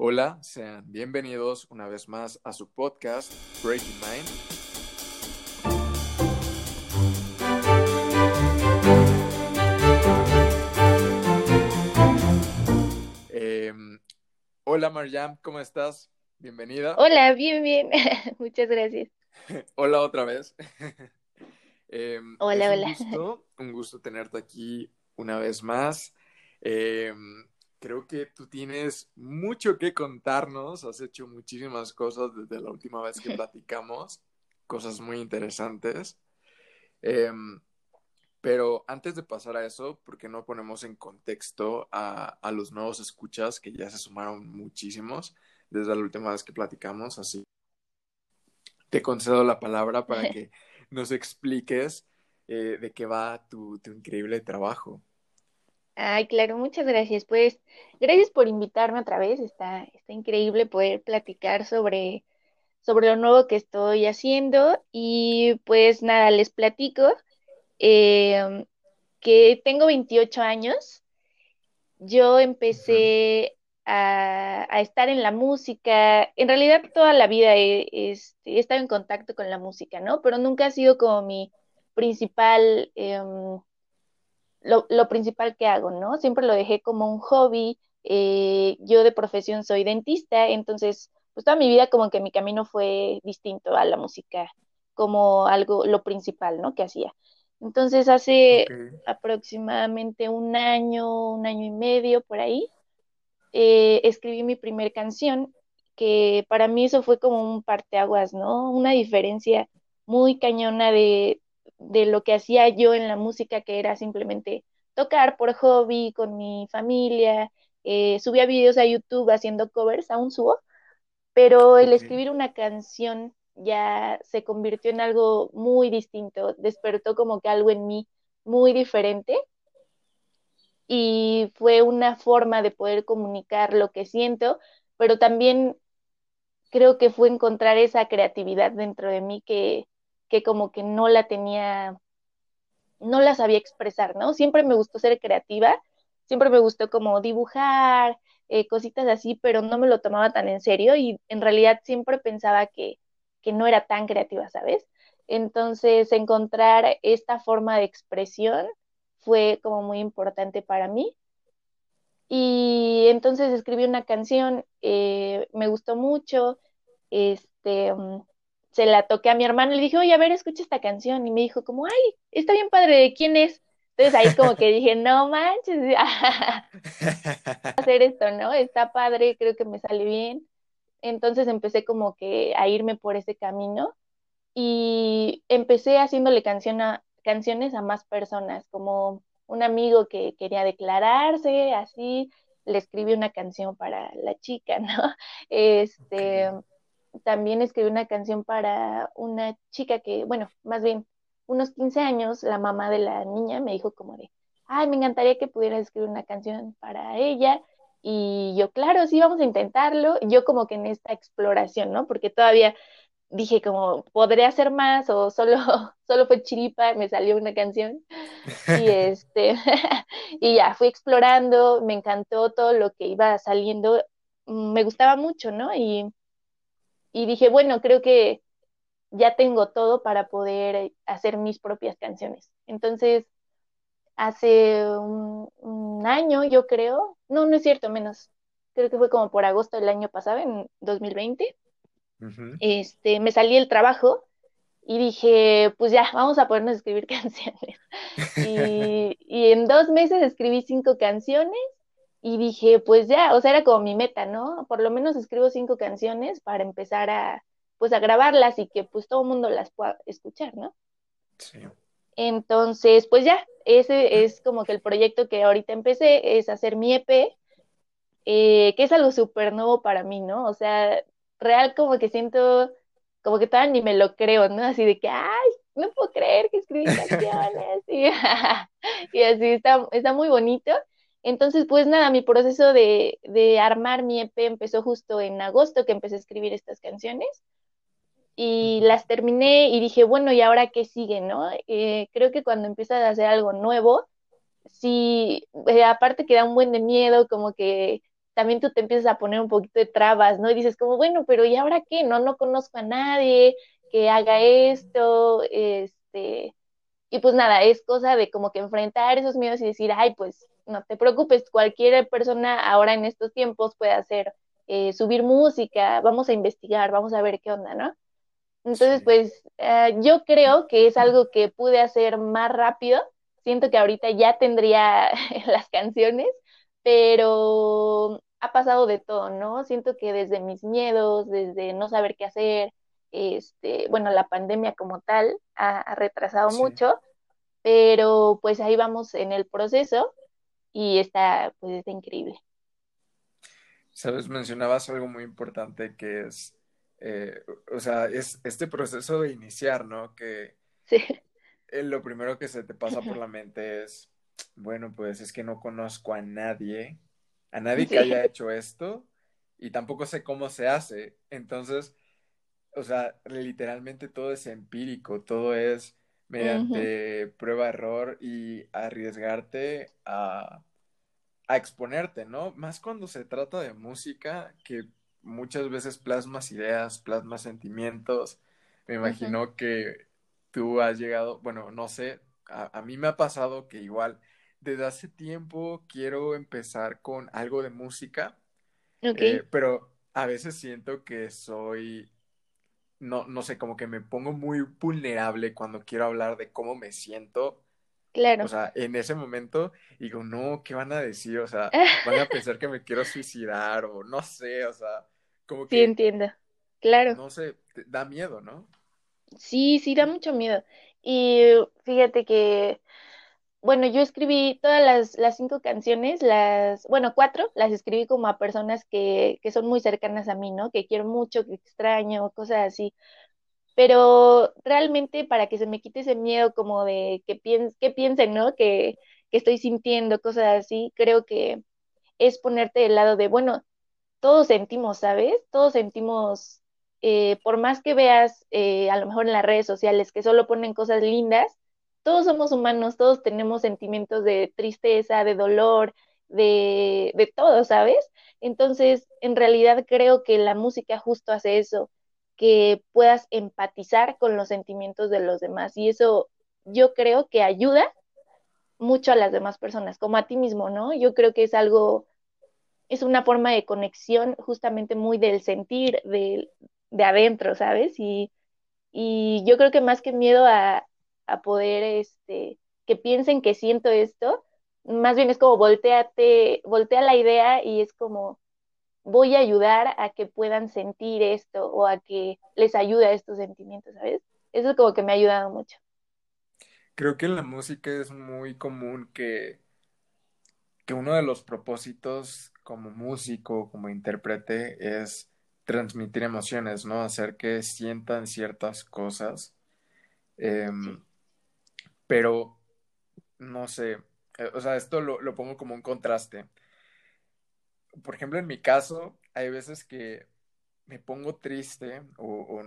Hola, sean bienvenidos una vez más a su podcast Breaking Mind. Em, hola Marjam, ¿cómo estás? Bienvenida. Hola, bien, bien. Muchas gracias. hola otra vez. Em, hola, hola. Un gusto, un gusto tenerte aquí una vez más. Em, creo que tú tienes mucho que contarnos, has hecho muchísimas cosas desde la última vez que platicamos, cosas muy interesantes. Em, pero antes de pasar a eso, ¿por qué no ponemos en contexto a, a, los nuevos escuchas que ya se sumaron muchísimos desde la última vez que platicamos? Así te concedo la palabra para que nos expliques eh, de qué va tu, tu increíble trabajo. Ay, claro, muchas gracias. Pues gracias por invitarme otra vez. Está, está increíble poder platicar sobre, sobre lo nuevo que estoy haciendo. Y pues nada, les platico em, que tengo 28 años. Yo empecé a, a, estar en la música. En realidad toda la vida he, he, estado en contacto con la música, ¿no? Pero nunca ha sido como mi principal... Eh, lo, principal que hago, ¿no? Siempre lo dejé como un hobby. Eh, yo de profesión soy dentista, entonces, pues toda mi vida como que mi camino fue distinto a la música, como algo, lo principal, ¿no? Que hacía. Entonces, hace aproximadamente un año, un año y medio por ahí, eh, escribí mi primer canción, que para mí eso fue como un parteaguas, ¿no? Una diferencia muy cañona de, de lo que hacía yo en la música, que era simplemente tocar por hobby con mi familia, eh, subía videos a YouTube haciendo covers, aún subo, pero el escribir una canción ya se convirtió en algo muy distinto, despertó como que algo en mí muy diferente y fue una forma de poder comunicar lo que siento, pero también creo que fue encontrar esa creatividad dentro de mí que, que como que no la tenía, no la sabía expresar, ¿no? Siempre me gustó ser creativa, siempre me gustó como dibujar, eh, cositas así, pero no me lo tomaba tan en serio y en realidad siempre pensaba que, que no era tan creativa, ¿sabes? Entonces, encontrar esta forma de expresión fue como muy importante para mí. Y entonces escribí una canción, eh, me gustó mucho, este, mm, se la toqué a mi hermano y le dije, oye, a ver, escucha esta canción. Y me dijo como, ay, está bien padre, ¿de quién es? Entonces ahí como que dije, no manches, hacer esto, ¿no? Está padre, creo que me sale bien. Entonces empecé como que a irme por ese camino y empecé haciéndole canción a, canciones a más personas, como un amigo que quería declararse, así, le escribí una canción para la chica, ¿no? Este, también escribí una canción para una chica que, bueno, más bien unos 15 años, la mamá de la niña me dijo como de, ay, me encantaría que pudieras escribir una canción para ella. Y yo, claro, sí, vamos a intentarlo. Yo como que en esta exploración, ¿no? Porque todavía dije como, ¿podré hacer más? O solo, solo fue chiripa, me salió una canción. Y este, y ya, fui explorando, me encantó todo lo que iba saliendo, me gustaba mucho, ¿no? Y y dije, bueno, creo que ya tengo todo para poder hacer mis propias canciones. Entonces, hace un, año, yo creo, no, no es cierto, menos, creo que fue como por agosto del año pasado, en 2020, este, me salí el trabajo y dije, pues ya, vamos a ponernos a escribir canciones. y, y en dos meses escribí cinco canciones y dije, pues ya, o sea, era como mi meta, ¿no? Por lo menos escribo cinco canciones para empezar a, pues a grabarlas y que pues todo el mundo las pueda escuchar, ¿no? Sí. Entonces, pues ya, ese es como que el proyecto que ahorita empecé, es hacer mi EP, eh, que es algo súper nuevo para mí, ¿no? O sea, real como que siento, como que todavía ni me lo creo, ¿no? Así de que, ay, no puedo creer que escribí canciones. y, y así está, está muy bonito. Entonces, pues nada, mi proceso de, de, armar mi EP empezó justo en agosto que empecé a escribir estas canciones y las terminé y dije, bueno, ¿y ahora qué sigue, no? Eh, creo que cuando empiezas a hacer algo nuevo, sí, eh, aparte que da un buen de miedo, como que también tú te empiezas a poner un poquito de trabas, ¿no? Y dices como, bueno, pero ¿y ahora qué? No, no conozco a nadie que haga esto, este, y pues nada, es cosa de como que enfrentar esos miedos y decir, ay, pues no te preocupes, cualquier persona ahora en estos tiempos puede hacer, eh, subir música, vamos a investigar, vamos a ver qué onda, ¿no? Entonces, pues eh, yo creo que es algo que pude hacer más rápido. Siento que ahorita ya tendría las canciones, pero ha pasado de todo, ¿no? Siento que desde mis miedos, desde no saber qué hacer, este, bueno, la pandemia como tal ha, retrasado mucho, pero pues ahí vamos en el proceso y está, pues está increíble. Sabes, mencionabas algo muy importante que es, eh, o sea, es este proceso de iniciar, ¿no? Que sí. lo primero que se te pasa por la mente es, bueno, pues es que no conozco a nadie, a nadie que haya hecho esto y tampoco sé cómo se hace. Entonces, o sea, literalmente todo es empírico, todo es mediante prueba-error y arriesgarte a, a, exponerte, ¿no? Más cuando se trata de música, que muchas veces plasmas ideas, plasmas sentimientos. Me imagino que tú has llegado, bueno, no sé, a, mí me ha pasado que igual desde hace tiempo quiero empezar con algo de música, eh, pero a veces siento que soy no, no sé, como que me pongo muy vulnerable cuando quiero hablar de cómo me siento. Claro. O sea, en ese momento digo, no, ¿qué van a decir? O sea, van a pensar que me quiero suicidar o no sé, o sea, como que... Sí, entiendo. Claro. No sé, da miedo, ¿no? Sí, sí, da mucho miedo. Y fíjate que bueno, yo escribí todas las, las, cinco canciones, las, bueno, cuatro, las escribí como a personas que, que son muy cercanas a mí, ¿no? Que quiero mucho, que extraño, cosas así. Pero realmente para que se me quite ese miedo como de que, piens que piensen, ¿no? Que, estoy sintiendo, cosas así, creo que es ponerte del lado de, bueno, todos sentimos, ¿sabes? Todos sentimos, eh, por más que veas eh, a lo mejor en las redes sociales que solo ponen cosas lindas, todos somos humanos, todos tenemos sentimientos de tristeza, de dolor, de, de todo, ¿sabes? Entonces, en realidad creo que la música justo hace eso, que puedas empatizar con los sentimientos de los demás y eso yo creo que ayuda mucho a las demás personas, como a ti mismo, ¿no? Yo creo que es algo, es una forma de conexión justamente muy del sentir, de, de adentro, ¿sabes? Y, y yo creo que más que miedo a, a poder, este, que piensen que siento esto, más bien es como volteate, voltea la idea y es como voy a ayudar a que puedan sentir esto o a que les ayude a estos sentimientos, ¿sabes? Eso es como que me ha ayudado mucho. Creo que en la música es muy común que, que uno de los propósitos como músico, como intérprete, es transmitir emociones, ¿no? Hacer que sientan ciertas cosas. Em, pero no sé, eh, o sea, esto lo, lo, pongo como un contraste. Por ejemplo, en mi caso, hay veces que me pongo triste o,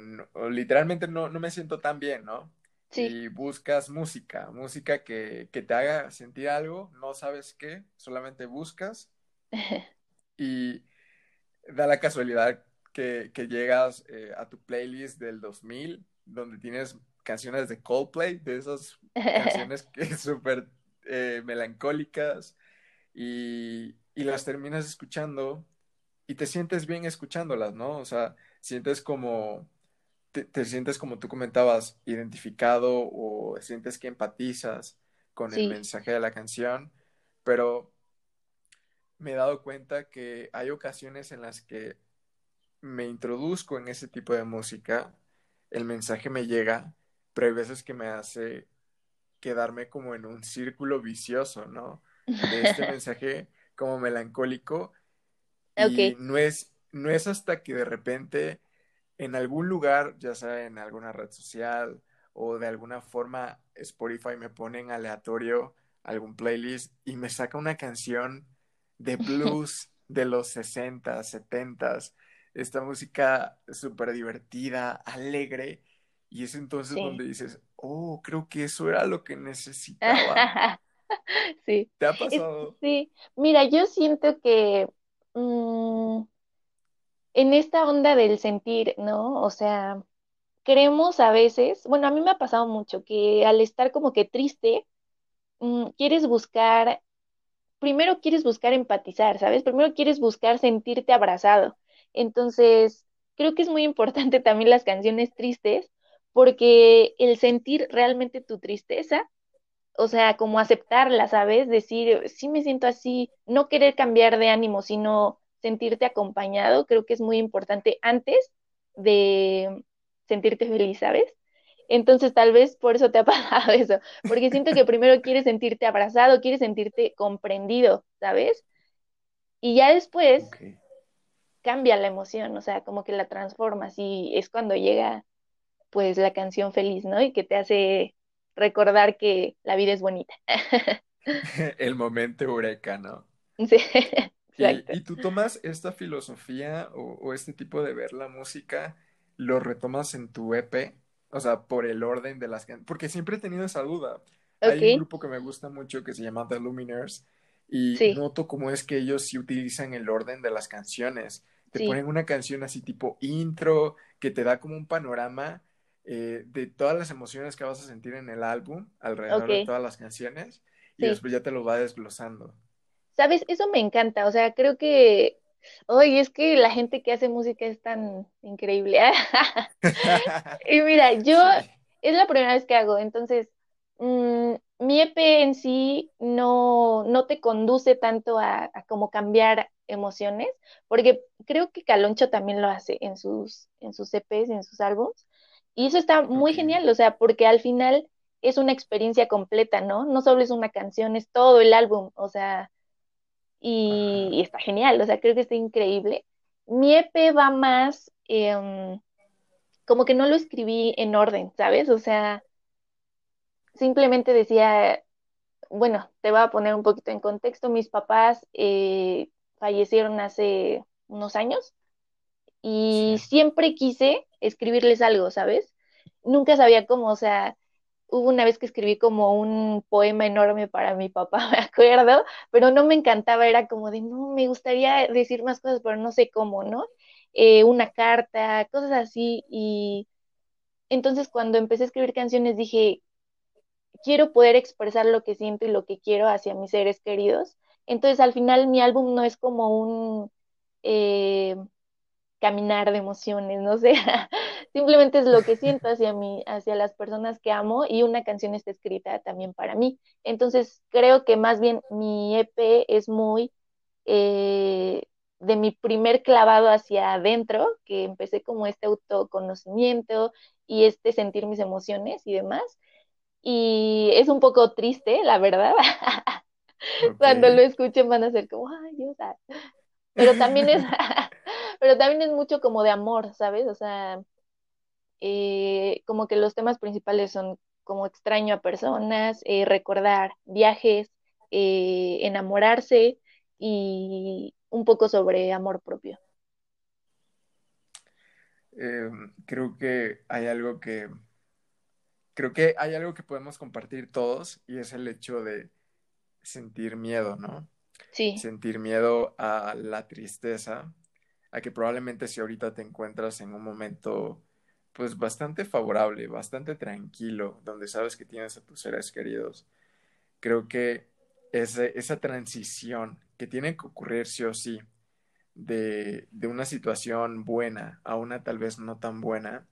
literalmente no, no, me siento tan bien, ¿no? Sí. Y buscas música, música que, que, te haga sentir algo, no sabes qué, solamente buscas y da la casualidad que, que llegas eh, a tu playlist del 2000, donde tienes canciones de Coldplay, de esas canciones que súper eh, melancólicas y, y, las terminas escuchando y te sientes bien escuchándolas, ¿no? O sea, sientes como, te, sientes como tú comentabas, identificado o sientes que empatizas con el mensaje de la canción, pero me he dado cuenta que hay ocasiones en las que me introduzco en ese tipo de música, el mensaje me llega pero hay veces que me hace quedarme como en un círculo vicioso, ¿no? De este mensaje como melancólico. Y no es, no es hasta que de repente en algún lugar, ya sea en alguna red social o de alguna forma Spotify me pone en aleatorio algún playlist y me saca una canción de blues de los 60, 70, esta música súper divertida, alegre, y es entonces donde dices, oh, creo que eso era lo que necesitaba. sí. ¿Te ha pasado? Sí, mira, yo siento que mm, en esta onda del sentir, ¿no? O sea, creemos a veces, bueno, a mí me ha pasado mucho que al estar como que triste, mm, quieres buscar, primero quieres buscar empatizar, ¿sabes? Primero quieres buscar sentirte abrazado. Entonces, creo que es muy importante también las canciones tristes, porque el sentir realmente tu tristeza, o sea, como aceptarla, ¿sabes? Decir, sí me siento así, no querer cambiar de ánimo, sino sentirte acompañado, creo que es muy importante antes de sentirte feliz, ¿sabes? Entonces tal vez por eso te ha pasado eso, porque siento que primero quieres sentirte abrazado, quieres sentirte comprendido, ¿sabes? Y ya después cambia la emoción, o sea, como que la transformas y es cuando llega pues la canción feliz, ¿no? Y que te hace recordar que la vida es bonita. El momento eureka, ¿no? Sí, exacto. Y, tú tomas esta filosofía o, este tipo de ver la música, lo retomas en tu EP, o sea, por el orden de las canciones, porque siempre he tenido esa duda. Hay un grupo que me gusta mucho que se llama The Luminers y noto cómo es que ellos sí utilizan el orden de las canciones. Te ponen una canción así tipo intro, que te da como un panorama eh, de todas las emociones que vas a sentir en el álbum, alrededor de todas las canciones, y después ya te lo va desglosando. Sabes, eso me encanta, o sea, creo que, oye, es que la gente que hace música es tan increíble. y mira, yo es la primera vez que hago, entonces, mm, mi EP en sí no, no te conduce tanto a, a como cambiar emociones, porque creo que Caloncho también lo hace en sus, en sus EPs, en sus álbums, y eso está muy genial, o sea, porque al final es una experiencia completa, ¿no? No solo es una canción, es todo el álbum, o sea, y, está genial, o sea, creo que está increíble. Mi EP va más, em, como que no lo escribí en orden, ¿sabes? O sea, simplemente decía, bueno, te voy a poner un poquito en contexto, mis papás eh, fallecieron hace unos años y siempre quise escribirles algo, ¿sabes? Nunca sabía cómo, o sea, hubo una vez que escribí como un poema enorme para mi papá, me acuerdo, pero no me encantaba, era como de, no, me gustaría decir más cosas, pero no sé cómo, ¿no? Eh, una carta, cosas así, y entonces cuando empecé a escribir canciones dije, quiero poder expresar lo que siento y lo que quiero hacia mis seres queridos. Entonces al final mi álbum no es como un... Eh, caminar de emociones, no sé, simplemente es lo que siento hacia mí, hacia las personas que amo y una canción está escrita también para mí. Entonces creo que más bien mi EP es muy eh, de mi primer clavado hacia adentro, que empecé como este autoconocimiento y este sentir mis emociones y demás. Y es un poco triste, la verdad. Cuando lo escuchen van a ser como, ay, Dios, pero también es, pero también es mucho como de amor, ¿sabes? O sea, eh, como que los temas principales son como extraño a personas, eh, recordar viajes, eh, enamorarse y un poco sobre amor propio. Creo que hay algo que creo que hay algo que podemos compartir todos y es el hecho de sentir miedo, ¿no? Sí. Sentir miedo a la tristeza, a que probablemente si ahorita te encuentras en un momento pues bastante favorable, bastante tranquilo, donde sabes que tienes a tus seres queridos, creo que ese, esa transición que tiene que ocurrir sí o sí de, de una situación buena a una tal vez no tan buena,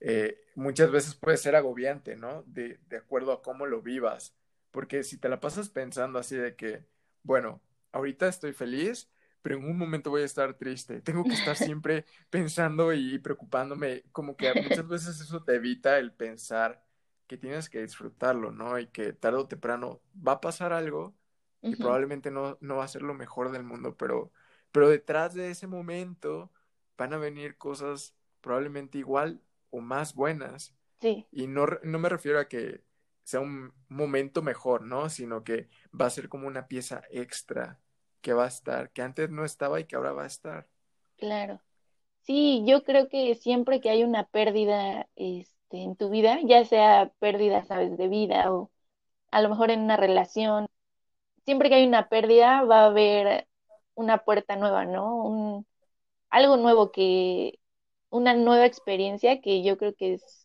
eh, muchas veces puede ser agobiante, ¿no? De, de acuerdo a cómo lo vivas, porque si te la pasas pensando así de que, bueno, ahorita estoy feliz, pero en un momento voy a estar triste. Tengo que estar siempre pensando y preocupándome, como que muchas veces eso te evita el pensar que tienes que disfrutarlo, ¿no? Y que tarde o temprano va a pasar algo y probablemente no, no va a ser lo mejor del mundo, pero, pero detrás de ese momento van a venir cosas probablemente igual o más buenas. Sí. Y no, no me refiero a que sea un momento mejor, ¿no? Sino que va a ser como una pieza extra que va a estar, que antes no estaba y que ahora va a estar. Claro. Sí, yo creo que siempre que hay una pérdida este, en tu vida, ya sea pérdida, sabes, de vida o a lo mejor en una relación, siempre que hay una pérdida va a haber una puerta nueva, ¿no? Un, algo nuevo que, una nueva experiencia que yo creo que es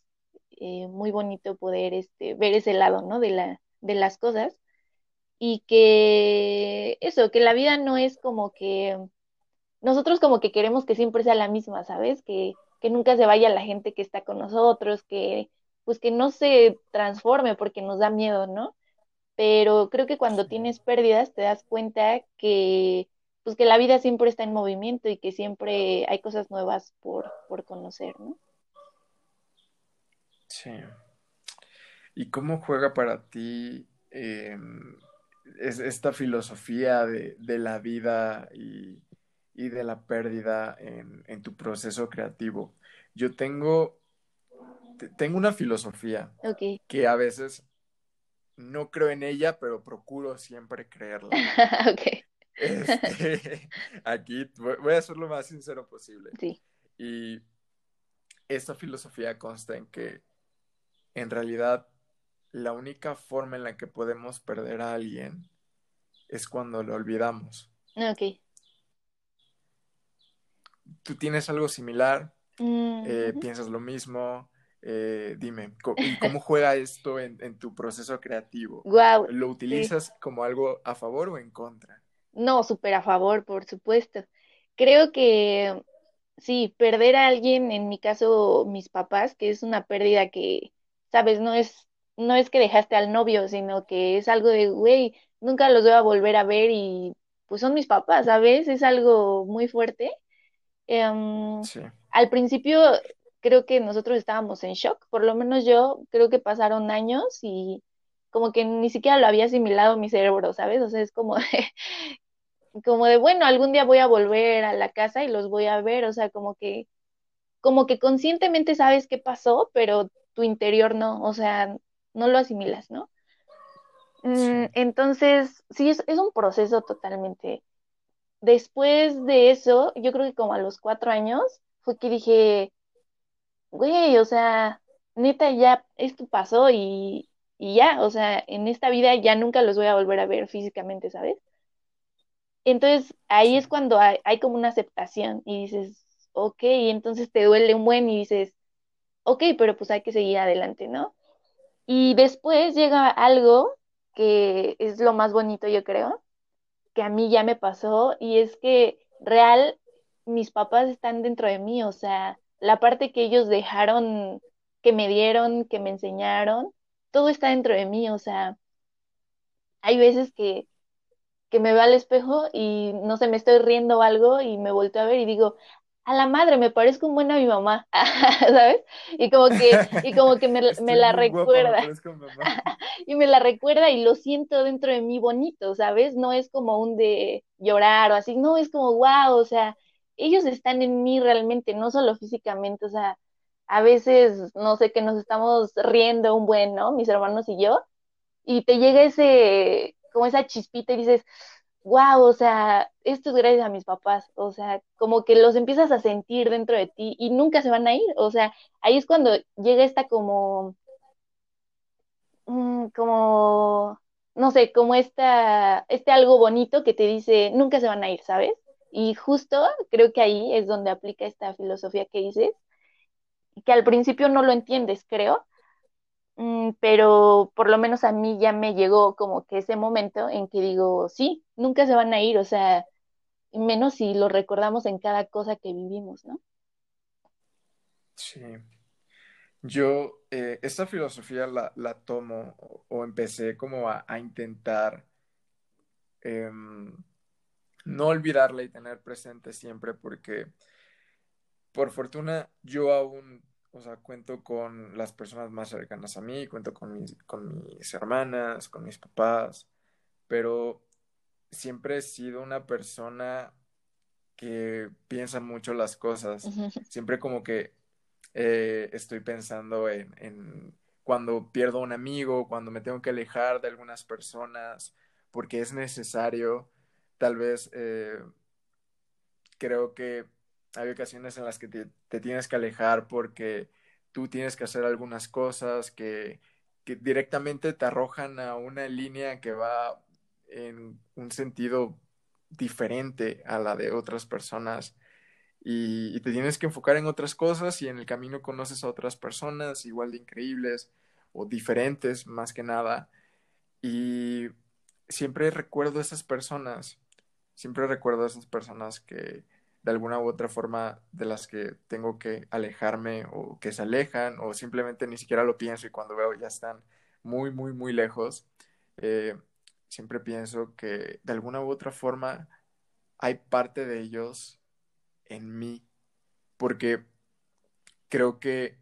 eh, muy bonito poder este, ver ese lado, ¿no? De la, de las cosas. Y que eso, que la vida no es como que nosotros como que queremos que siempre sea la misma, ¿sabes? Que, que nunca se vaya la gente que está con nosotros, que pues que no se transforme porque nos da miedo, ¿no? Pero creo que cuando tienes pérdidas te das cuenta que pues que la vida siempre está en movimiento y que siempre hay cosas nuevas por, por conocer, ¿no? Sí. ¿Y cómo juega para ti em, esta filosofía de, de la vida y, y, de la pérdida en, en, tu proceso creativo? Yo tengo, tengo una filosofía que a veces no creo en ella, pero procuro siempre creerla. okay. Este, aquí voy a ser lo más sincero posible. Sí. Y esta filosofía consta en que en realidad la única forma en la que podemos perder a alguien es cuando lo olvidamos. Ok. ¿Tú tienes algo similar? Mm, eh, ¿Piensas lo mismo? Eh, dime, ¿cómo juega esto en, tu proceso creativo? Wow, ¿Lo utilizas como algo a favor o en contra? No, súper a favor, por supuesto. Creo que sí, perder a alguien, en mi caso mis papás, que es una pérdida que, sabes, no es, no es que dejaste al novio, sino que es algo de, güey, nunca los voy a volver a ver y pues son mis papás, ¿sabes? Es algo muy fuerte. Em, sí. Al principio creo que nosotros estábamos en shock, por lo menos yo creo que pasaron años y como que ni siquiera lo había asimilado mi cerebro, ¿sabes? O sea, es como de, como de, bueno, algún día voy a volver a la casa y los voy a ver, o sea, como que, como que conscientemente sabes qué pasó, pero tu interior no, o sea, no lo asimilas, ¿no? Mm, entonces, sí, es, es un proceso totalmente. Después de eso, yo creo que como a los cuatro años, fue que dije, güey, o sea, neta, ya esto pasó y, y ya, o sea, en esta vida ya nunca los voy a volver a ver físicamente, ¿sabes? Entonces ahí es cuando hay, hay, como una aceptación y dices, ok, entonces te duele un buen y dices, ok, pero pues hay que seguir adelante, ¿no? Y después llega algo que es lo más bonito, yo creo, que a mí ya me pasó y es que real, mis papás están dentro de mí, o sea, la parte que ellos dejaron, que me dieron, que me enseñaron, todo está dentro de mí, o sea, hay veces que, que me veo al espejo y no sé, me estoy riendo algo y me vuelto a ver y digo, a la madre, me parezco un buen a mi mamá, ¿sabes? Y como que, y como que me, me la recuerda. y me la recuerda y lo siento dentro de mí bonito, ¿sabes? No es como un de llorar o así, no, es como, wow, o sea, ellos están en mí realmente, no solo físicamente, o sea, a veces, no sé, que nos estamos riendo un buen, ¿no? Mis hermanos y yo, y te llega ese, como esa chispita y dices, wow, o sea, esto es gracias a mis papás, o sea, como que los empiezas a sentir dentro de ti y nunca se van a ir, o sea, ahí es cuando llega esta como, mm, como, no sé, como esta, este algo bonito que te dice, nunca se van a ir, ¿sabes? Y justo creo que ahí es donde aplica esta filosofía que dices, que al principio no lo entiendes, creo, pero por lo menos a mí ya me llegó como que ese momento en que digo, sí, nunca se van a ir, o sea, menos si lo recordamos en cada cosa que vivimos, ¿no? Sí. Yo eh, esta filosofía la, la tomo o, empecé como a, intentar em, no olvidarla y tener presente siempre porque por fortuna yo aún o sea, cuento con las personas más cercanas a mí, cuento con mis, con mis hermanas, con mis papás, pero siempre he sido una persona que piensa mucho las cosas. Siempre como que eh, estoy pensando en, en, cuando pierdo un amigo, cuando me tengo que alejar de algunas personas, porque es necesario. Tal vez eh, creo que hay ocasiones en las que te, tienes que alejar porque tú tienes que hacer algunas cosas que, directamente te arrojan a una línea que va en un sentido diferente a la de otras personas. Y, te tienes que enfocar en otras cosas y en el camino conoces a otras personas igual de increíbles o diferentes más que nada. Y siempre recuerdo a esas personas, siempre recuerdo a esas personas que de alguna u otra forma de las que tengo que alejarme o que se alejan o simplemente ni siquiera lo pienso y cuando veo ya están muy, muy, muy lejos, eh, siempre pienso que de alguna u otra forma hay parte de ellos en mí, porque creo que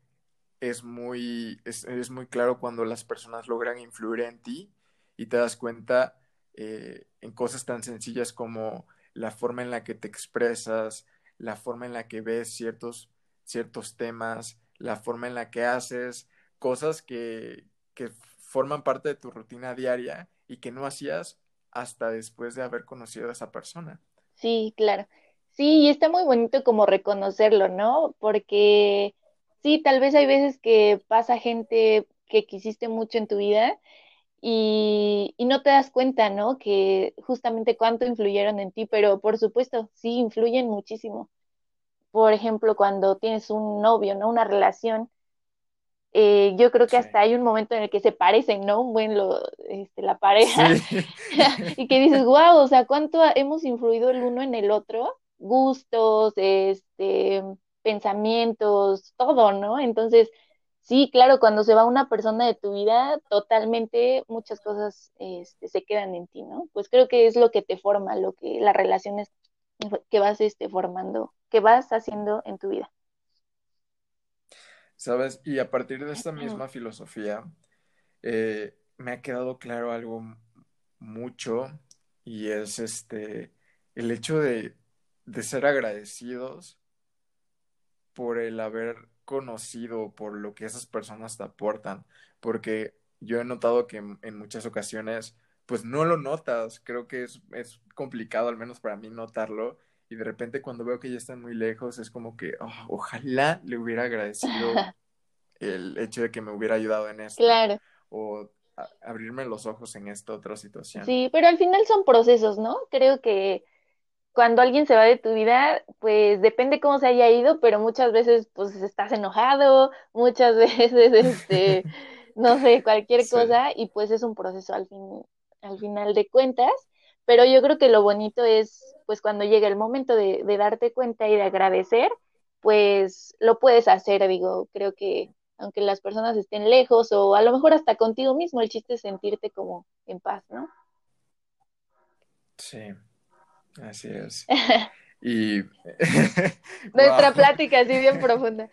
es muy, es, muy claro cuando las personas logran influir en ti y te das cuenta eh, en cosas tan sencillas como la forma en la que te expresas, la forma en la que ves ciertos, ciertos temas, la forma en la que haces cosas que, que forman parte de tu rutina diaria y que no hacías hasta después de haber conocido a esa persona. Sí, claro. Sí, y está muy bonito como reconocerlo, ¿no? Porque sí, tal vez hay veces que pasa gente que quisiste mucho en tu vida y, y no te das cuenta, ¿no? Que justamente cuánto influyeron en ti, pero por supuesto, sí, influyen muchísimo. Por ejemplo, cuando tienes un novio, ¿no? Una relación eh, yo creo que hasta hay un momento en el que se parecen, ¿no? Un buen lo, este, la pareja. y que dices, wow, o sea, cuánto hemos influido el uno en el otro, gustos, este, pensamientos, todo, ¿no? Entonces, sí, claro, cuando se va una persona de tu vida, totalmente muchas cosas este, se quedan en ti, ¿no? Pues creo que es lo que te forma, lo que las relaciones que vas este, formando, que vas haciendo en tu vida. ¿sabes? Y a partir de esta misma filosofía, eh, me ha quedado claro algo mucho y es este, el hecho de, de ser agradecidos por el haber conocido, por lo que esas personas te aportan, porque yo he notado que en, muchas ocasiones, pues no lo notas, creo que es, es, complicado, al menos para mí, notarlo, y de repente cuando veo que ya están muy lejos es como que oh, ojalá le hubiera agradecido el hecho de que me hubiera ayudado en esto. Claro. O abrirme los ojos en esta otra situación. Sí, pero al final son procesos, ¿no? Creo que cuando alguien se va de tu vida, pues depende cómo se haya ido, pero muchas veces pues estás enojado, muchas veces este no sé, cualquier cosa y pues es un proceso al fin al final de cuentas. Pero yo creo que lo bonito es, pues cuando llega el momento de, darte cuenta y de agradecer, pues lo puedes hacer, digo, creo que aunque las personas estén lejos o a lo mejor hasta contigo mismo, el chiste es sentirte como en paz, ¿no? Sí, así es. y nuestra plática así bien profunda.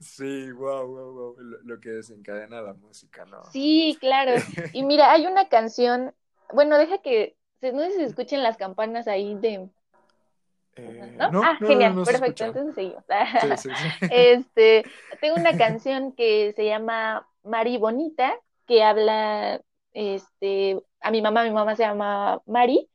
Sí, wow, wow, wow, lo, que desencadena la música, ¿no? Sí, claro. Y mira, hay una canción, bueno, deja que, no sé si se escuchen las campanas ahí de... Eh, ¿No? ah, genial, perfecto, entonces seguimos. Sí, sí, Este, tengo una canción que se llama Mari Bonita, que habla, este, a mi mamá, mi mamá se llama Mari,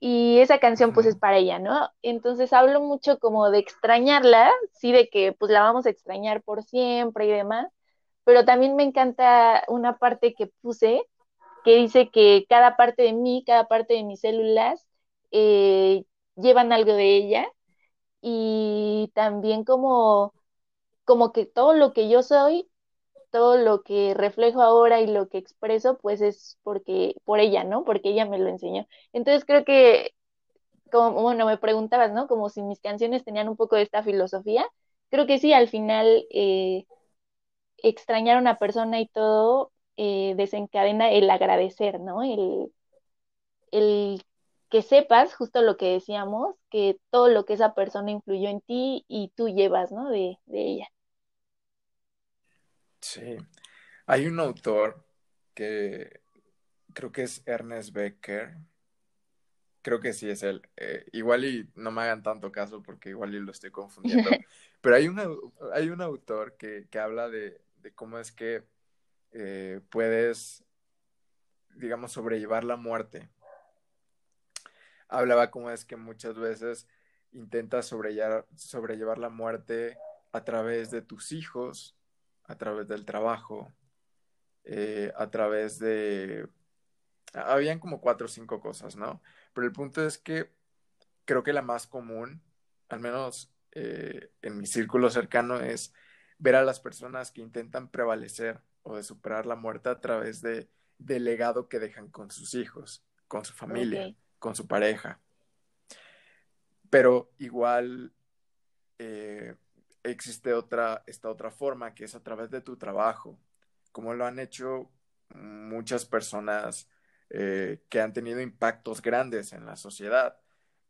y esa canción pues es para ella, ¿no? Entonces hablo mucho como de extrañarla, sí, de que pues la vamos a extrañar por siempre y demás, pero también me encanta una parte que puse que dice que cada parte de mí, cada parte de mis células eh, llevan algo de ella y también como, como que todo lo que yo soy todo lo que reflejo ahora y lo que expreso, pues es porque, por ella, ¿no? Porque ella me lo enseñó. Entonces creo que, como, bueno, me preguntabas, ¿no? Como si mis canciones tenían un poco de esta filosofía. Creo que sí, al final, eh, extrañar a una persona y todo eh, desencadena el agradecer, ¿no? El, el que sepas, justo lo que decíamos, que todo lo que esa persona influyó en ti y tú llevas, ¿no? De, de ella. Sí. Hay un autor que creo que es Ernest Becker. Creo que sí es él. Eh, igual y no me hagan tanto caso porque igual y lo estoy confundiendo. Pero hay, hay un autor que, habla de, cómo es que eh, puedes, digamos, sobrellevar la muerte. Hablaba cómo es que muchas veces intentas sobrellevar, sobrellevar la muerte a través de tus hijos, a través del trabajo, eh, a través de, habían como cuatro o cinco cosas, ¿no? Pero el punto es que creo que la más común, al menos eh, en mi círculo cercano, es ver a las personas que intentan prevalecer o de superar la muerte a través de, del legado que dejan con sus hijos, con su familia, con su pareja. Pero igual eh, existe otra, esta otra forma que es a través de tu trabajo, como lo han hecho muchas personas eh, que han tenido impactos grandes en la sociedad.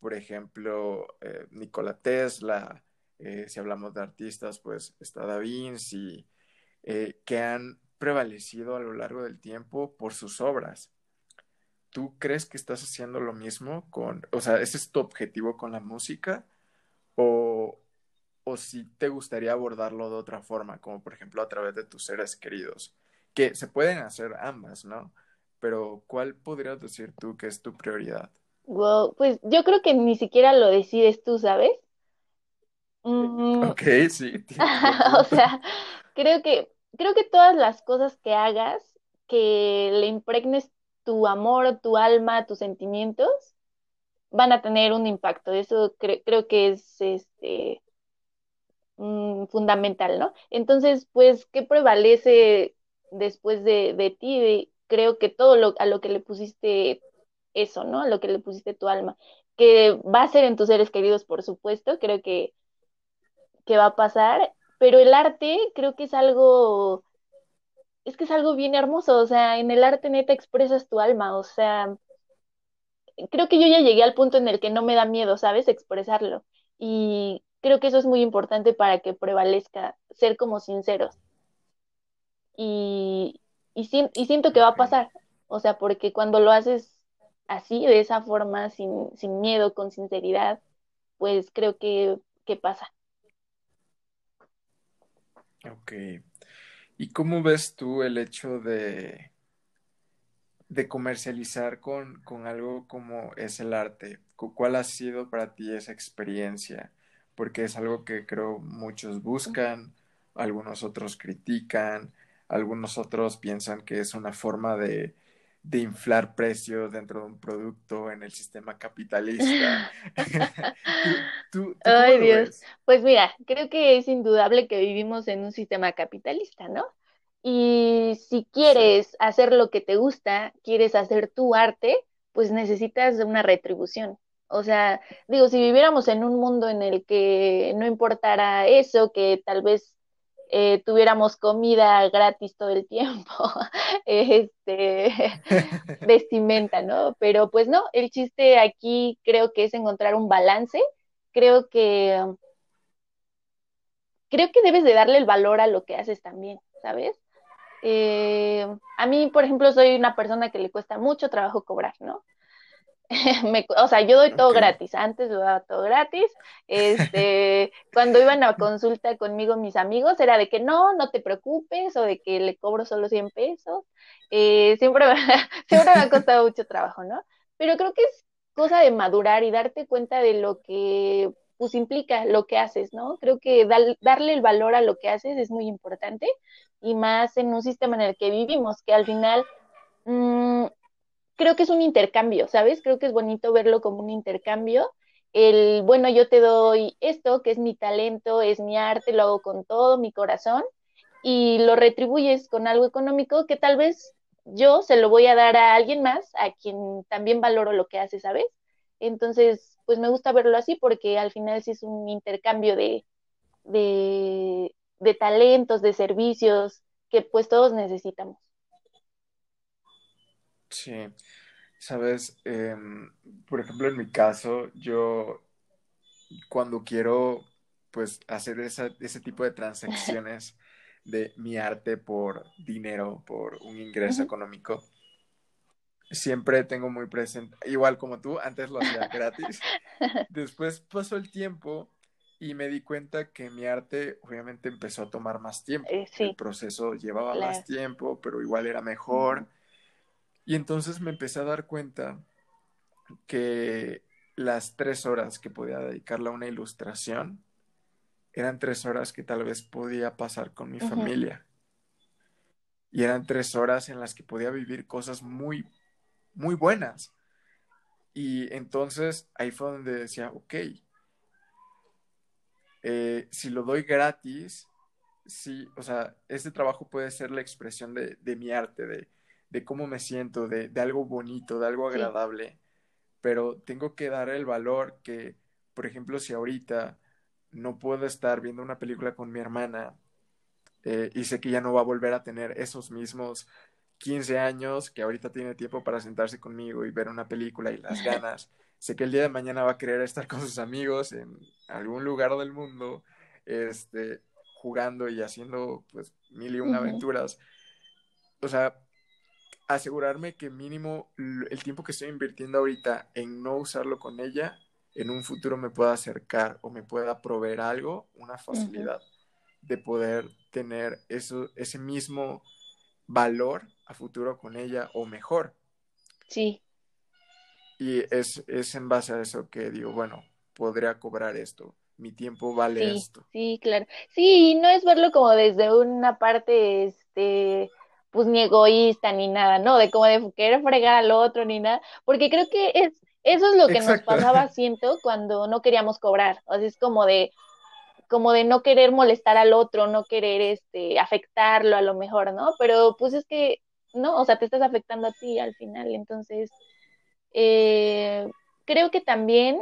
Por ejemplo, eh, Nikola Tesla, eh, si hablamos de artistas, pues está Da Vinci, que han prevalecido a lo largo del tiempo por sus obras. ¿Tú crees que estás haciendo lo mismo con, o sea, ese es tu objetivo con la música? ¿O, o si te gustaría abordarlo de otra forma, como por ejemplo a través de tus seres queridos? Que se pueden hacer ambas, ¿no? Pero ¿cuál podrías decir tú que es tu prioridad? Wow, pues yo creo que ni siquiera lo decides tú, ¿sabes? Mm. Ok, sí. o sea, creo que, creo que todas las cosas que hagas, que le impregnes tu amor, tu alma, tus sentimientos, van a tener un impacto. Eso creo que es este mm, fundamental, ¿no? Entonces, pues, ¿qué prevalece después de, de ti? creo que todo lo, a lo que le pusiste eso, ¿no? A lo que le pusiste tu alma, que va a ser en tus seres queridos, por supuesto, creo que, que va a pasar, pero el arte creo que es algo, es que es algo bien hermoso, o sea, en el arte neta expresas tu alma, o sea, creo que yo ya llegué al punto en el que no me da miedo, ¿sabes? Expresarlo. Y creo que eso es muy importante para que prevalezca, ser como sinceros. Y, y, siento que va a pasar, o sea, porque cuando lo haces así, de esa forma, sin, sin miedo, con sinceridad, pues creo que, que pasa. Ok. ¿Y cómo ves tú el hecho de, de comercializar con, con algo como es el arte? ¿Cuál ha sido para ti esa experiencia? Porque es algo que creo muchos buscan, algunos otros critican, algunos otros piensan que es una forma de, inflar precios dentro de un producto en el sistema capitalista. Ay, Dios. Pues mira, creo que es indudable que vivimos en un sistema capitalista, ¿no? Y si quieres hacer lo que te gusta, quieres hacer tu arte, pues necesitas una retribución. O sea, digo, si viviéramos en un mundo en el que no importara eso, que tal vez eh, tuviéramos comida gratis todo el tiempo, este, vestimenta, ¿no? Pero pues no, el chiste aquí creo que es encontrar un balance, creo que, creo que debes de darle el valor a lo que haces también, ¿sabes? Eh, a mí, por ejemplo, soy una persona que le cuesta mucho trabajo cobrar, ¿no? o sea, yo doy todo gratis, antes lo daba todo gratis, este, cuando iban a consulta conmigo mis amigos era de que no, no te preocupes o de que le cobro solo 100 pesos, eh, siempre, siempre me ha costado mucho trabajo, ¿no? Pero creo que es cosa de madurar y darte cuenta de lo que pues implica lo que haces, ¿no? Creo que darle el valor a lo que haces es muy importante y más en un sistema en el que vivimos, que al final mmm, creo que es un intercambio, ¿sabes? Creo que es bonito verlo como un intercambio. El, bueno, yo te doy esto, que es mi talento, es mi arte, lo hago con todo mi corazón y lo retribuyes con algo económico que tal vez yo se lo voy a dar a alguien más, a quien también valoro lo que hace, ¿sabes? Entonces, pues me gusta verlo así porque al final sí es un intercambio de, de, de talentos, de servicios que pues todos necesitamos. Sí, sabes, em, por ejemplo, en mi caso, yo cuando quiero pues hacer ese tipo de transacciones de mi arte por dinero, por un ingreso económico, siempre tengo muy presente, igual como tú, antes lo hacía gratis, después pasó el tiempo y me di cuenta que mi arte obviamente empezó a tomar más tiempo. Eh, el proceso llevaba más tiempo, pero igual era mejor. Y entonces me empecé a dar cuenta que las tres horas que podía dedicarle a una ilustración eran tres horas que tal vez podía pasar con mi familia. Y eran tres horas en las que podía vivir cosas muy muy buenas. Y entonces ahí fue donde decía, ok, eh, si lo doy gratis, sí, o sea, este trabajo puede ser la expresión de, mi arte, de, de, cómo me siento, de, algo bonito, de algo agradable, pero tengo que dar el valor que, por ejemplo, si ahorita no puedo estar viendo una película con mi hermana eh, y sé que ya no va a volver a tener esos mismos 15 años, que ahorita tiene tiempo para sentarse conmigo y ver una película y las ganas. sé que el día de mañana va a querer estar con sus amigos en algún lugar del mundo, este, jugando y haciendo pues mil y una aventuras. O sea, asegurarme que mínimo el tiempo que estoy invirtiendo ahorita en no usarlo con ella, en un futuro me pueda acercar o me pueda proveer algo, una facilidad de poder tener eso, ese mismo valor a futuro con ella o mejor. Sí. Y es, en base a eso que digo, bueno, podría cobrar esto, mi tiempo vale esto. Sí, claro. Sí, no es verlo como desde una parte, este, pues ni egoísta ni nada, ¿no? De como de querer fregar al otro ni nada, porque creo que es, eso es lo que nos pasaba, siento, cuando no queríamos cobrar. O sea, es como de, como de no querer molestar al otro, no querer este afectarlo a lo mejor, ¿no? Pero pues es que no, o sea, te estás afectando a ti al final, entonces eh, creo que también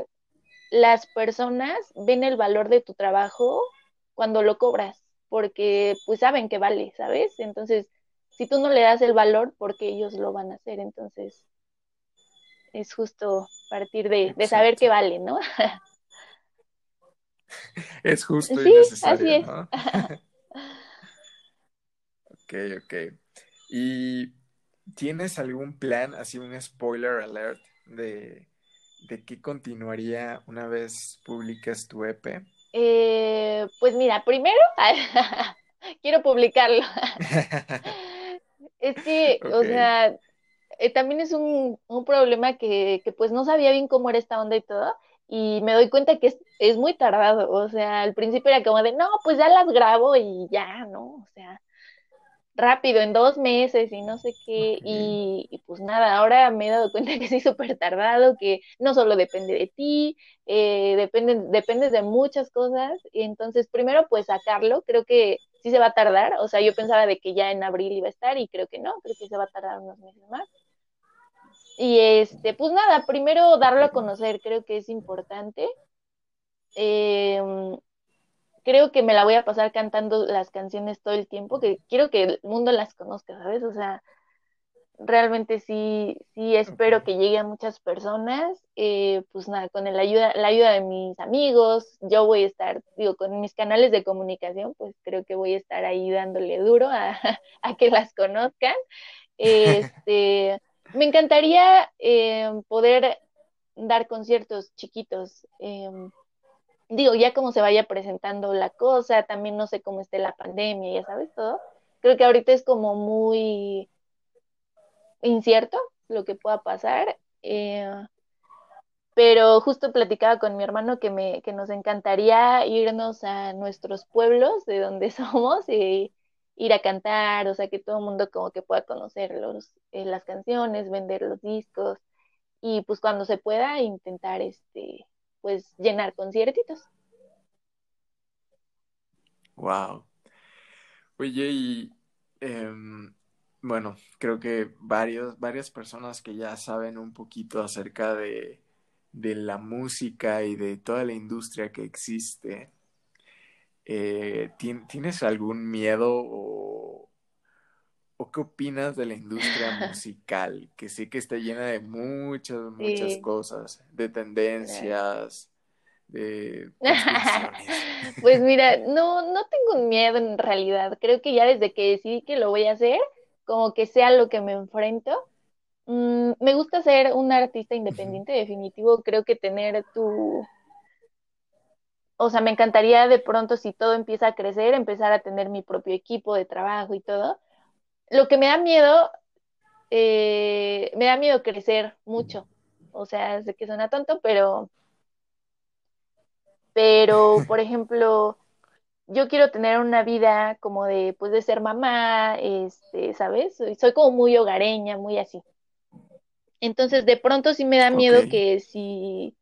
las personas ven el valor de tu trabajo cuando lo cobras, porque pues saben que vale, ¿sabes? Entonces, si tú no le das el valor, porque ellos lo van a hacer, entonces es justo partir de, de saber que vale, ¿no? es justo y necesario, ¿no? ok, ok. ¿Y tienes algún plan, así un spoiler alert, de, de qué continuaría una vez publicas tu EP? Eh, pues mira, primero quiero publicarlo. Es que, o sea, eh, también es un, un problema que, que, pues no sabía bien cómo era esta onda y todo y me doy cuenta que es, muy tardado, o sea, al principio era como de, no, pues ya las grabo y ya, ¿no? O sea, rápido, en dos meses y no sé qué, y, pues nada, ahora me he dado cuenta que sí súper tardado, que no solo depende de ti, eh, depende, dependes de muchas cosas, y entonces primero pues sacarlo, creo que sí se va a tardar, o sea, yo pensaba de que ya en abril iba a estar y creo que no, creo que se va a tardar unos meses más. Y este, pues nada, primero darlo a conocer, creo que es importante. Em, creo que me la voy a pasar cantando las canciones todo el tiempo, que quiero que el mundo las conozca, ¿sabes? O sea, realmente sí, sí espero que llegue a muchas personas. Eh, pues nada, con la ayuda, la ayuda de mis amigos, yo voy a estar, digo, con mis canales de comunicación, pues creo que voy a estar ahí dándole duro a, a que las conozcan. Este me encantaría eh, poder dar conciertos chiquitos. Eh, digo, ya como se vaya presentando la cosa, también no sé cómo esté la pandemia, ya sabes todo. Creo que ahorita es como muy incierto lo que pueda pasar. Eh, pero justo platicaba con mi hermano que, me, que nos encantaría irnos a nuestros pueblos de donde somos y ir a cantar, o sea, que todo el mundo como que pueda conocer los, eh, las canciones, vender los discos y pues cuando se pueda intentar, este, pues llenar conciertitos. Wow. Oye, y em, bueno, creo que varios, varias personas que ya saben un poquito acerca de, de la música y de toda la industria que existe, eh, ¿tienes algún miedo o, qué opinas de la industria musical? Que sé que está llena de muchas, muchas cosas, de tendencias, de... pues mira, no, no tengo miedo en realidad. Creo que ya desde que decidí que lo voy a hacer, como que sea lo que me enfrento. Mm, me gusta ser un artista independiente, definitivo. Creo que tener tu, o sea, me encantaría de pronto si todo empieza a crecer, empezar a tener mi propio equipo de trabajo y todo. Lo que me da miedo, eh, me da miedo crecer mucho. O sea, sé que suena tonto, pero, pero, por ejemplo, yo quiero tener una vida como de, pues, de ser mamá, este, ¿sabes? Soy, soy como muy hogareña, muy así. Entonces, de pronto sí me da miedo que si,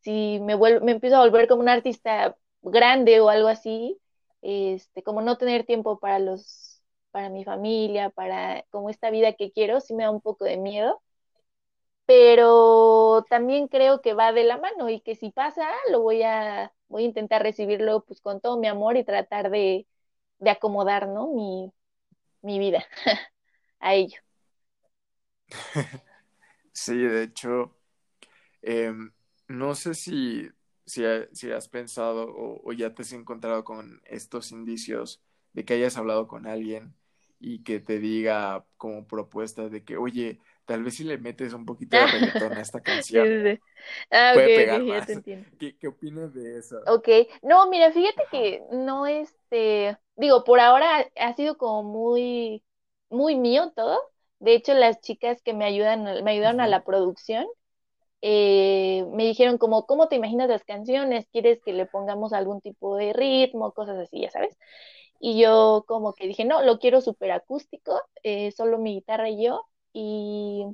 si me, vuelvo, me empiezo a volver como un artista grande o algo así, este, como no tener tiempo para los, para mi familia, para como esta vida que quiero, sí me da un poco de miedo. Pero también creo que va de la mano y que si pasa, lo voy a, voy a intentar recibirlo pues con todo mi amor y tratar de, de acomodar, ¿no? Mi, mi vida a ello. Sí, de hecho, em, no sé si, si, has pensado o, ya te has encontrado con estos indicios de que hayas hablado con alguien y que te diga como propuesta de que, oye, tal vez si le metes un poquito de reggaetón a esta canción, ah, puede pegar más. ¿Qué, ¿Qué, opinas de eso? Ok, no, mira, fíjate que no, este, digo, por ahora ha sido como muy, muy mío todo, de hecho, las chicas que me ayudan, me ayudaron a la producción, eh, me dijeron como, ¿cómo te imaginas las canciones? ¿Quieres que le pongamos algún tipo de ritmo? Cosas así, ya sabes. Y yo como que dije, no, lo quiero súper acústico, eh, solo mi guitarra y yo. Y,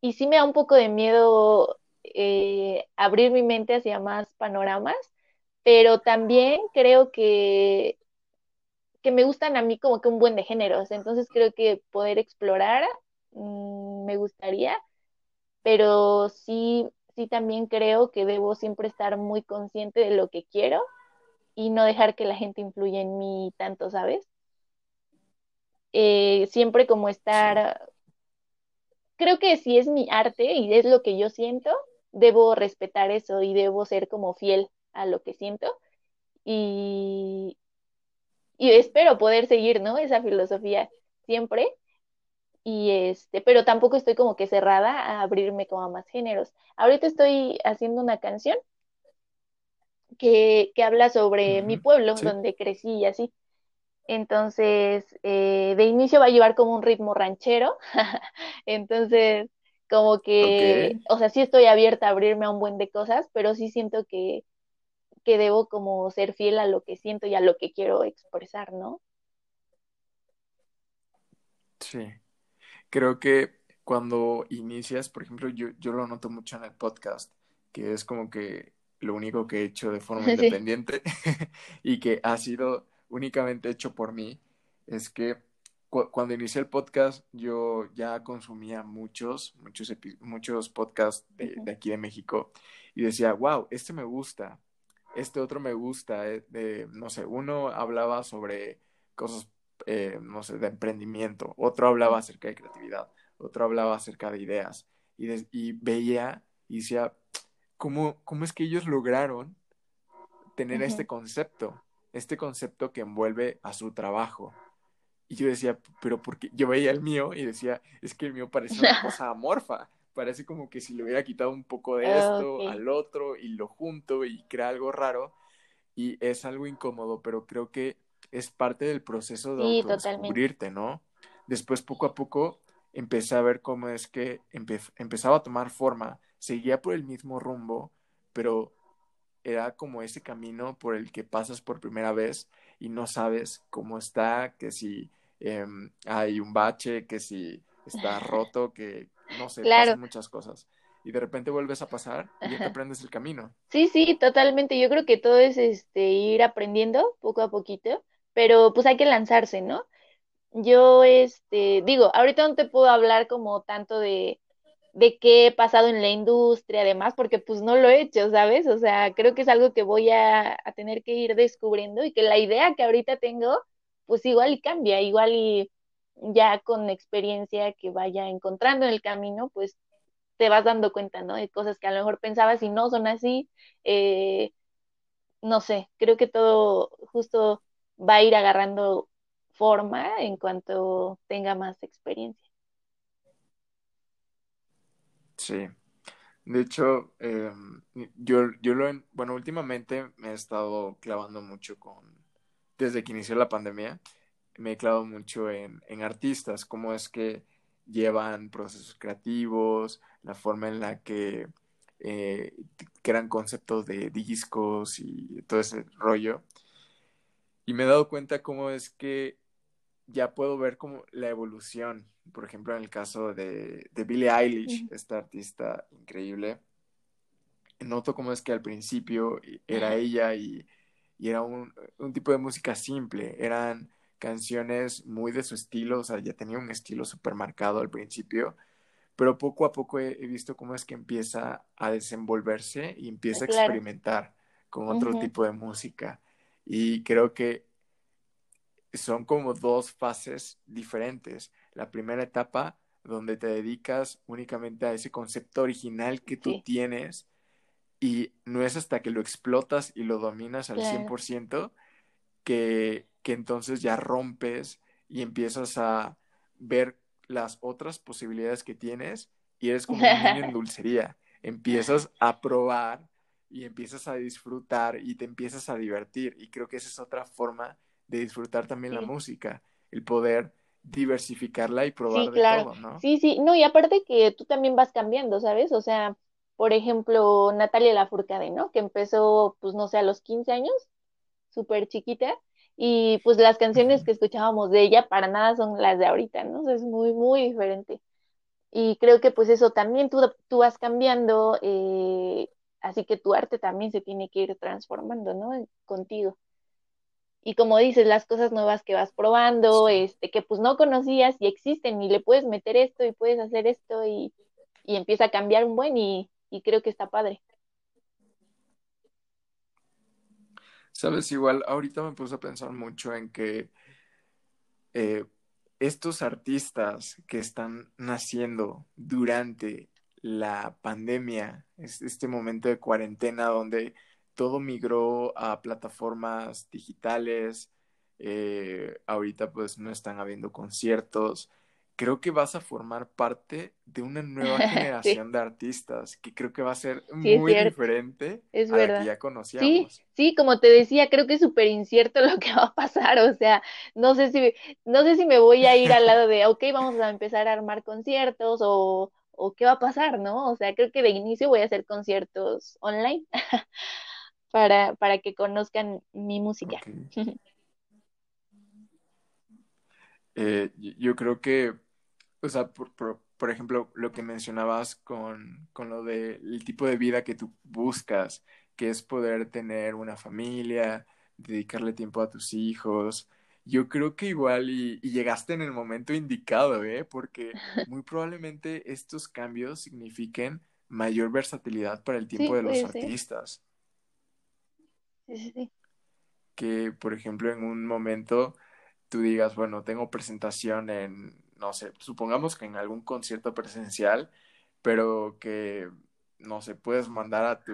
y sí me da un poco de miedo eh, abrir mi mente hacia más panoramas, pero también creo que que me gustan a mí como que un buen de géneros. Entonces creo que poder explorar mm, me gustaría, pero sí, sí también creo que debo siempre estar muy consciente de lo que quiero y no dejar que la gente influya en mí tanto, ¿sabes? Eh, siempre como estar, creo que si es mi arte y es lo que yo siento, debo respetar eso y debo ser como fiel a lo que siento. Y, y espero poder seguir, ¿no? Esa filosofía siempre. Y este, pero tampoco estoy como que cerrada a abrirme como a más géneros. Ahorita estoy haciendo una canción que, que habla sobre mi pueblo, donde crecí y así. Entonces, eh, de inicio va a llevar como un ritmo ranchero. Entonces, como que, o sea, sí estoy abierta a abrirme a un buen de cosas, pero sí siento que, que debo como ser fiel a lo que siento y a lo que quiero expresar, ¿no? Sí, creo que cuando inicias, por ejemplo, yo, yo lo noto mucho en el podcast, que es como que lo único que he hecho de forma independiente y que ha sido únicamente hecho por mí, es que cuando inicié el podcast yo ya consumía muchos, muchos, muchos podcasts de, de, aquí de México y decía, wow, este me gusta, este otro me gusta, eh, de, no sé, uno hablaba sobre cosas, eh, no sé, de emprendimiento, otro hablaba acerca de creatividad, otro hablaba acerca de ideas, y, y veía y decía, ¿cómo, ¿cómo es que ellos lograron tener este concepto, este concepto que envuelve a su trabajo? Y yo decía, pero porque yo veía el mío y decía, es que el mío parece una cosa amorfa, parece como que si le hubiera quitado un poco de esto al otro y lo junto y crea algo raro. Y es algo incómodo, pero creo que es parte del proceso de descubrirte, ¿no? Después poco a poco empecé a ver cómo es que empezaba a tomar forma, seguía por el mismo rumbo, pero era como ese camino por el que pasas por primera vez y no sabes cómo está, que si em, hay un bache, que si está roto, que no sé, pasan muchas cosas. Y de repente vuelves a pasar y ya te aprendes el camino. Sí, sí, totalmente. Yo creo que todo es este ir aprendiendo poco a poquito, pero pues hay que lanzarse, ¿no? Yo, este, digo, ahorita no te puedo hablar como tanto de, de qué he pasado en la industria, además, porque pues no lo he hecho, ¿sabes? O sea, creo que es algo que voy a, a tener que ir descubriendo y que la idea que ahorita tengo, pues igual y cambia, igual y ya con experiencia que vaya encontrando en el camino, pues te vas dando cuenta, ¿no? De cosas que a lo mejor pensabas y no son así. Eh, no sé, creo que todo justo va a ir agarrando forma en cuanto tenga más experiencia. Sí. De hecho, em, yo, yo lo, bueno, últimamente me he estado clavando mucho con, desde que inició la pandemia, me he clavado mucho en, en artistas, cómo es que llevan procesos creativos, la forma en la que eh, crean conceptos de discos y todo ese rollo. Y me he dado cuenta cómo es que ya puedo ver como la evolución. Por ejemplo, en el caso de, de Billie Eilish, esta artista increíble, noto como es que al principio era ella y, y era un, un, tipo de música simple, eran canciones muy de su estilo, o sea, ya tenía un estilo súper marcado al principio, pero poco a poco he, he, visto cómo es que empieza a desenvolverse y empieza a experimentar con otro uh -huh. tipo de música. Y creo que son como dos fases diferentes. La primera etapa donde te dedicas únicamente a ese concepto original que tú sí. tienes y no es hasta que lo explotas y lo dominas al claro. 100% que, que entonces ya rompes y empiezas a ver las otras posibilidades que tienes y eres como un niño en dulcería. Empiezas a probar y empiezas a disfrutar y te empiezas a divertir. Y creo que esa es otra forma de disfrutar también sí. la música, el poder diversificarla y probar sí, claro. de todo, ¿no? Sí, sí, no, y aparte que tú también vas cambiando, ¿sabes? O sea, por ejemplo, Natalia Lafourcade, ¿no? Que empezó, pues no sé, a los 15 años, súper chiquita, y pues las canciones que escuchábamos de ella para nada son las de ahorita, ¿no? O sea, es muy, muy diferente. Y creo que pues eso también tú, tú vas cambiando, eh, así que tu arte también se tiene que ir transformando, ¿no? Contigo. Y como dices, las cosas nuevas que vas probando, este, que pues no conocías y existen y le puedes meter esto y puedes hacer esto y, y empieza a cambiar un buen y, y creo que está padre. Sabes, igual ahorita me puse a pensar mucho en que eh, estos artistas que están naciendo durante la pandemia, este momento de cuarentena donde todo migró a plataformas digitales, eh, ahorita pues no están habiendo conciertos, creo que vas a formar parte de una nueva generación sí. de artistas que creo que va a ser sí, muy diferente es a verdad. la que ya conocíamos. Sí, sí, como te decía, creo que es súper incierto lo que va a pasar, o sea, no sé si, no sé si me voy a ir al lado de, ok, vamos a empezar a armar conciertos o, o qué va a pasar, ¿no? O sea, creo que de inicio voy a hacer conciertos online para, para que conozcan mi música. Okay. eh, yo creo que o sea, por, por, por, ejemplo, lo que mencionabas con, con lo del de, tipo de vida que tú buscas, que es poder tener una familia, dedicarle tiempo a tus hijos. Yo creo que igual y, y llegaste en el momento indicado, ¿eh? Porque muy probablemente estos cambios signifiquen mayor versatilidad para el tiempo sí, de los sí. artistas. Sí, sí, que, por ejemplo, en un momento tú digas, bueno, tengo presentación en no sé, supongamos que en algún concierto presencial, pero que, no sé, puedes mandar a tu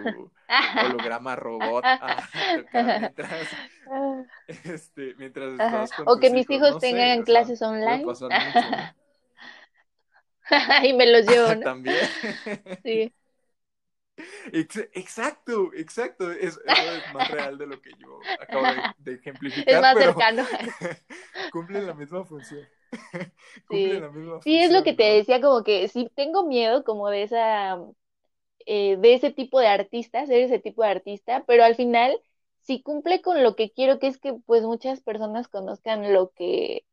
holograma robot a tocar mientras, este, mientras estás con O que mis hijos, hijos no tengan sé, clases o sea, online. y me los llevo, ¿no? También. sí. Exacto, exacto. Es, eso es más real de lo que yo acabo de, de ejemplificar. Es más pero cercano. cumple la misma función. sí. La misma sí, función, es lo que te decía, como que sí tengo miedo como de esa, eh, de ese tipo de artista, ser ese tipo de artista, pero al final sí cumple con lo que quiero, que es que pues muchas personas conozcan lo que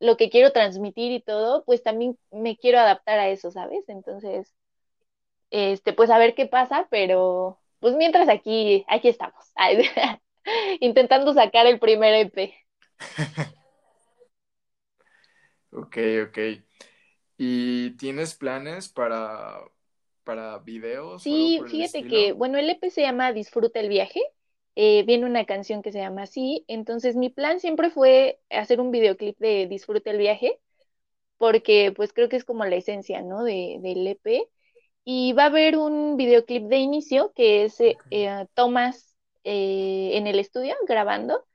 lo que quiero transmitir y todo, pues también me quiero adaptar a eso, ¿sabes? Entonces, este, pues a ver qué pasa, pero pues mientras aquí, aquí estamos, intentando sacar el primer EP. ok, ok. ¿Y tienes planes para, para videos? Sí, fíjate que, bueno, el EP se llama Disfruta el viaje. Eh, viene una canción que se llama así. Entonces, mi plan siempre fue hacer un videoclip de Disfruta el viaje, porque pues creo que es como la esencia, ¿no? De, del EP. Y va a haber un videoclip de inicio que es eh, eh, tomas eh, en el estudio grabando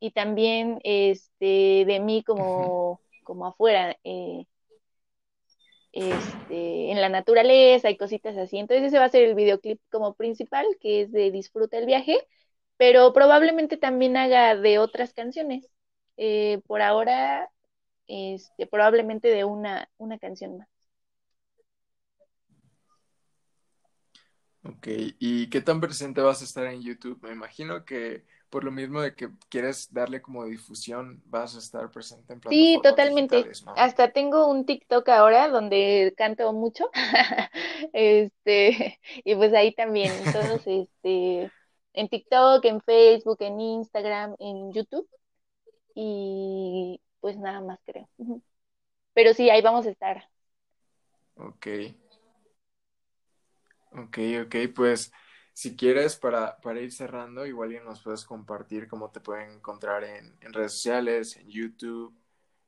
y también este de mí como, como afuera eh, este, en la naturaleza y cositas así. Entonces ese va a ser el videoclip como principal, que es de Disfruta el viaje, pero probablemente también haga de otras canciones. Eh, por ahora, este, probablemente de una, una canción más. Ok, ¿y qué tan presente vas a estar en YouTube? Me imagino que por lo mismo de que quieres darle como difusión, vas a estar presente en plataformas Sí, totalmente. Hasta tengo un TikTok ahora donde canto mucho. Este, y pues ahí también, todos, este, en TikTok, en Facebook, en Instagram, en YouTube. Y pues nada más creo. Pero sí, ahí vamos a estar. Ok, ok, ok, pues si quieres para, para ir cerrando, igual nos puedes compartir cómo te pueden encontrar en, en redes sociales, en YouTube,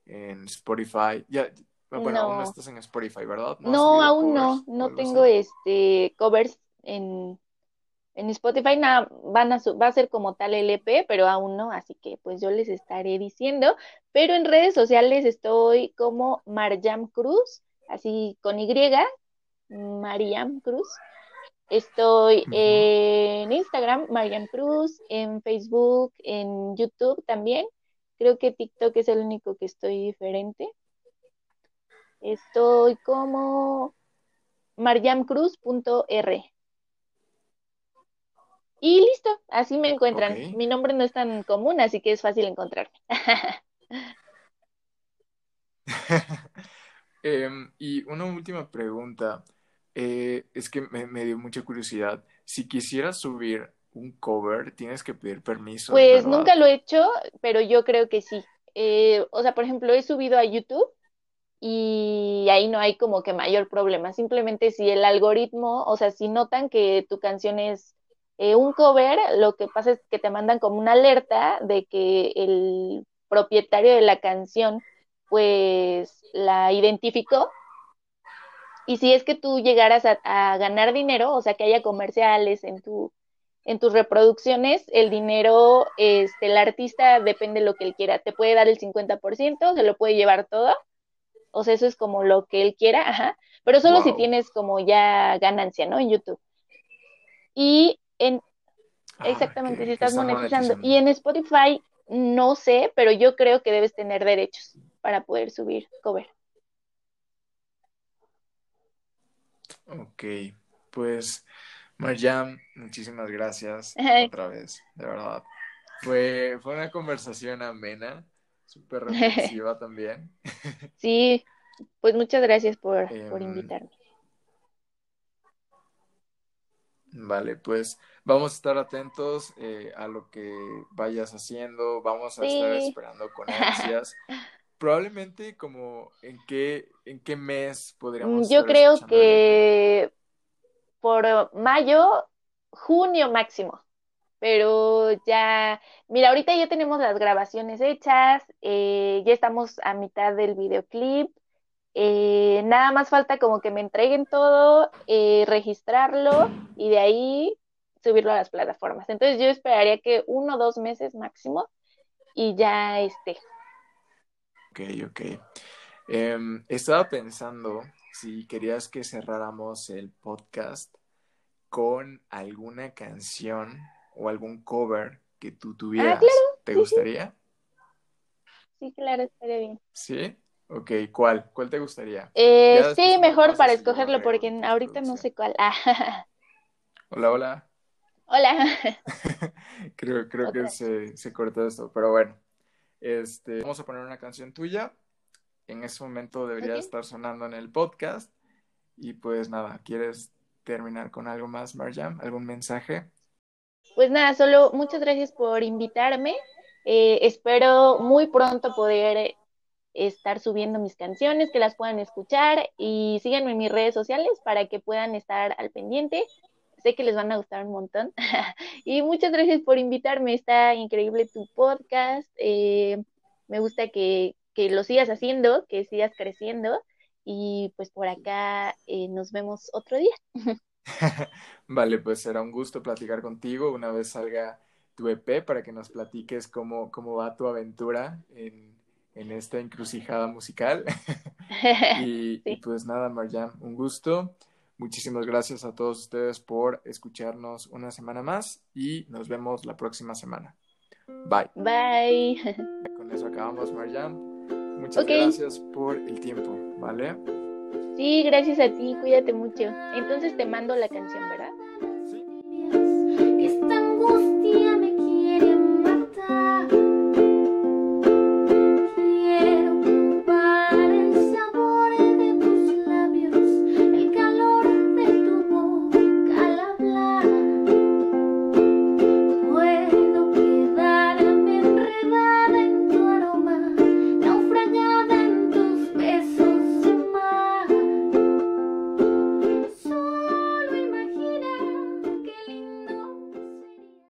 en Spotify. Ya, bueno, aún no No, estás en Spotify, ¿verdad? ¿No no, aún no, covers no tengo así? este covers en, en Spotify, nada, van a su- va a ser como tal el EP, pero aún no, así que pues yo les estaré diciendo. Pero en redes sociales estoy como Marjam Cruz, así con Y, Mariam Cruz. Estoy en Instagram, Mariam Cruz, en Facebook, en YouTube también. Creo que TikTok es el único que estoy diferente. Estoy como mariamcruz.r. Y listo, así me encuentran. Mi nombre no es tan común, así que es fácil encontrarme. Em, y una última pregunta. Eh, es que me, me dio mucha curiosidad. Si quisieras subir un cover, tienes que pedir permisos, Pues ¿verdad? nunca lo he hecho, pero yo creo que sí. Eh, o sea, por ejemplo, he subido a YouTube y ahí no hay como que mayor problema. Simplemente si el algoritmo, o sea, si notan que tu canción es eh, un cover, lo que pasa es que te mandan como una alerta de que el propietario de la canción pues la identificó y si es que tú llegaras a, a ganar dinero, o sea, que haya comerciales en tu en tus reproducciones, el dinero, este, el artista depende de lo que él quiera. Te puede dar el 50%, se lo puede llevar todo, o sea, eso es como lo que él quiera, ajá, pero solo si tienes como ya ganancia, ¿no? En YouTube. Y en, Ah, exactamente, si estás monetizando. Y en Spotify, no sé, pero yo creo que debes tener derechos para poder subir cover. Ok, pues Marjam, muchísimas gracias otra vez, de verdad. Fue, fue una conversación amena, súper reflexiva también. Sí, pues muchas gracias por, por Em, invitarme. vale, pues vamos a estar atentos eh, a lo que vayas haciendo, vamos a estar esperando con ansias. Probablemente como en qué, en qué mes Mm, podríamos yo estar creo que por mayo, junio máximo. Pero ya, mira, ahorita ya tenemos las grabaciones hechas, eh, ya estamos a mitad del videoclip, eh, nada más falta como que me entreguen todo, eh, registrarlo y de ahí subirlo a las plataformas. Entonces yo esperaría que uno o dos meses máximo y ya esté. Ok, ok. Em, estaba pensando si querías que cerráramos el podcast con alguna canción o algún cover que tú Ah, claro, tuvieras. ¿Te sí, sí, gustaría? sí, claro, estaría bien. ¿Sí? Ok, ¿cuál? ¿Cuál te gustaría? Eh, sí, mejor para escogerlo porque ahorita no sé cuál. Ah, Hola, hola. hola. Creo, creo que se, se cortó esto, pero bueno. Este, vamos a poner una canción tuya. En ese momento debería estar sonando en el podcast. Y pues nada, ¿quieres terminar con algo más, Marjam? ¿Algún mensaje? Pues nada, solo muchas gracias por invitarme. Eh, espero muy pronto poder estar subiendo mis canciones, que las puedan escuchar y síganme en mis redes sociales para que puedan estar al pendiente. Sé que les van a gustar un montón. Y muchas gracias por invitarme. Está increíble tu podcast. Eh, me gusta que, que lo sigas haciendo, que sigas creciendo. Y pues por acá eh, nos vemos otro día. Vale, pues será un gusto platicar contigo una vez salga tu EP para que nos platiques cómo, cómo va tu aventura en, en esta encrucijada musical. Y, pues nada, Marjam, un gusto. Muchísimas gracias a todos ustedes por escucharnos una semana más y nos vemos la próxima semana. Bye. Bye. Con eso acabamos, Marjam. Muchas gracias por el tiempo, ¿vale? Sí, gracias a ti. Cuídate mucho. Entonces te mando la canción, ¿verdad?